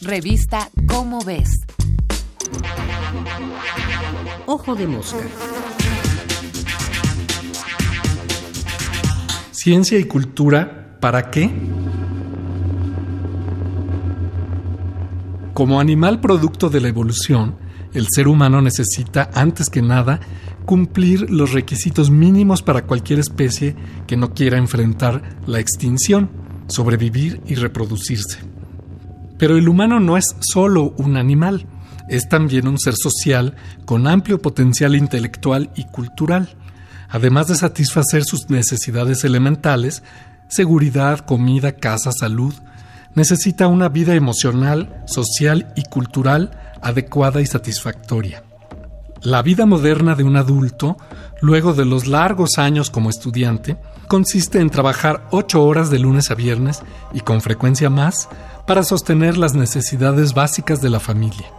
Revista Cómo ves. Ojo de mosca. Ciencia y cultura, ¿para qué? Como animal producto de la evolución, el ser humano necesita, antes que nada, cumplir los requisitos mínimos para cualquier especie que no quiera enfrentar la extinción, sobrevivir y reproducirse. Pero el humano no es solo un animal, es también un ser social con amplio potencial intelectual y cultural, además de satisfacer sus necesidades elementales, seguridad, comida, casa, salud, necesita una vida emocional, social y cultural adecuada y satisfactoria. La vida moderna de un adulto, luego de los largos años como estudiante, consiste en trabajar ocho horas de lunes a viernes y con frecuencia más para sostener las necesidades básicas de la familia.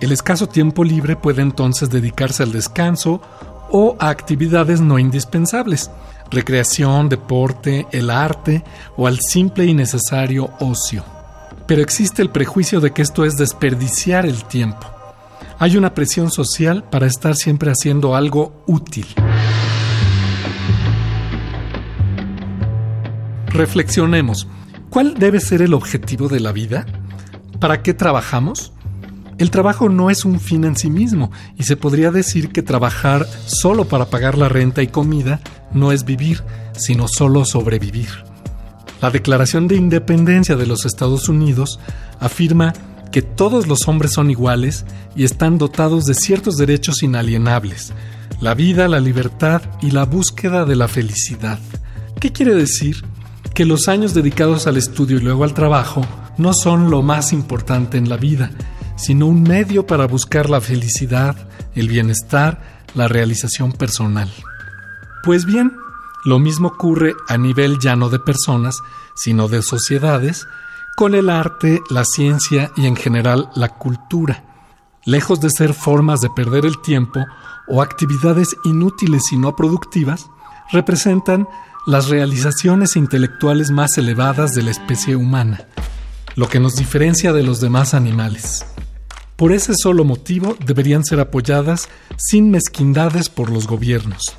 El escaso tiempo libre puede entonces dedicarse al descanso o a actividades no indispensables, recreación, deporte, el arte o al simple y necesario ocio. Pero existe el prejuicio de que esto es desperdiciar el tiempo. Hay una presión social para estar siempre haciendo algo útil. Reflexionemos. ¿Cuál debe ser el objetivo de la vida? ¿Para qué trabajamos? El trabajo no es un fin en sí mismo y se podría decir que trabajar solo para pagar la renta y comida no es vivir, sino solo sobrevivir. La Declaración de Independencia de los Estados Unidos afirma que todos los hombres son iguales y están dotados de ciertos derechos inalienables, la vida, la libertad y la búsqueda de la felicidad. ¿Qué quiere decir? que los años dedicados al estudio y luego al trabajo no son lo más importante en la vida, sino un medio para buscar la felicidad, el bienestar, la realización personal. Pues bien, lo mismo ocurre a nivel ya no de personas, sino de sociedades, con el arte, la ciencia y en general la cultura. Lejos de ser formas de perder el tiempo o actividades inútiles y no productivas, representan las realizaciones intelectuales más elevadas de la especie humana, lo que nos diferencia de los demás animales. Por ese solo motivo deberían ser apoyadas sin mezquindades por los gobiernos.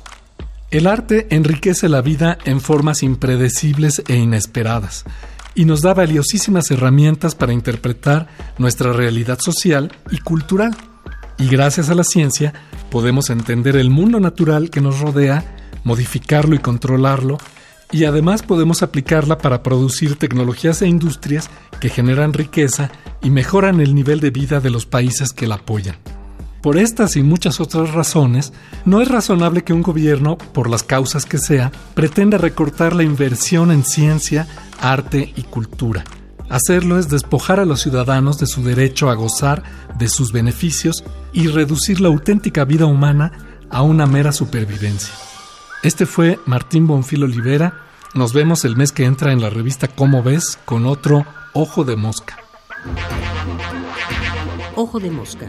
El arte enriquece la vida en formas impredecibles e inesperadas y nos da valiosísimas herramientas para interpretar nuestra realidad social y cultural. Y gracias a la ciencia podemos entender el mundo natural que nos rodea modificarlo y controlarlo, y además podemos aplicarla para producir tecnologías e industrias que generan riqueza y mejoran el nivel de vida de los países que la apoyan. Por estas y muchas otras razones, no es razonable que un gobierno, por las causas que sea, pretenda recortar la inversión en ciencia, arte y cultura. Hacerlo es despojar a los ciudadanos de su derecho a gozar de sus beneficios y reducir la auténtica vida humana a una mera supervivencia. Este fue Martín Bonfil Olivera. Nos vemos el mes que entra en la revista Cómo ves con otro Ojo de Mosca. Ojo de Mosca.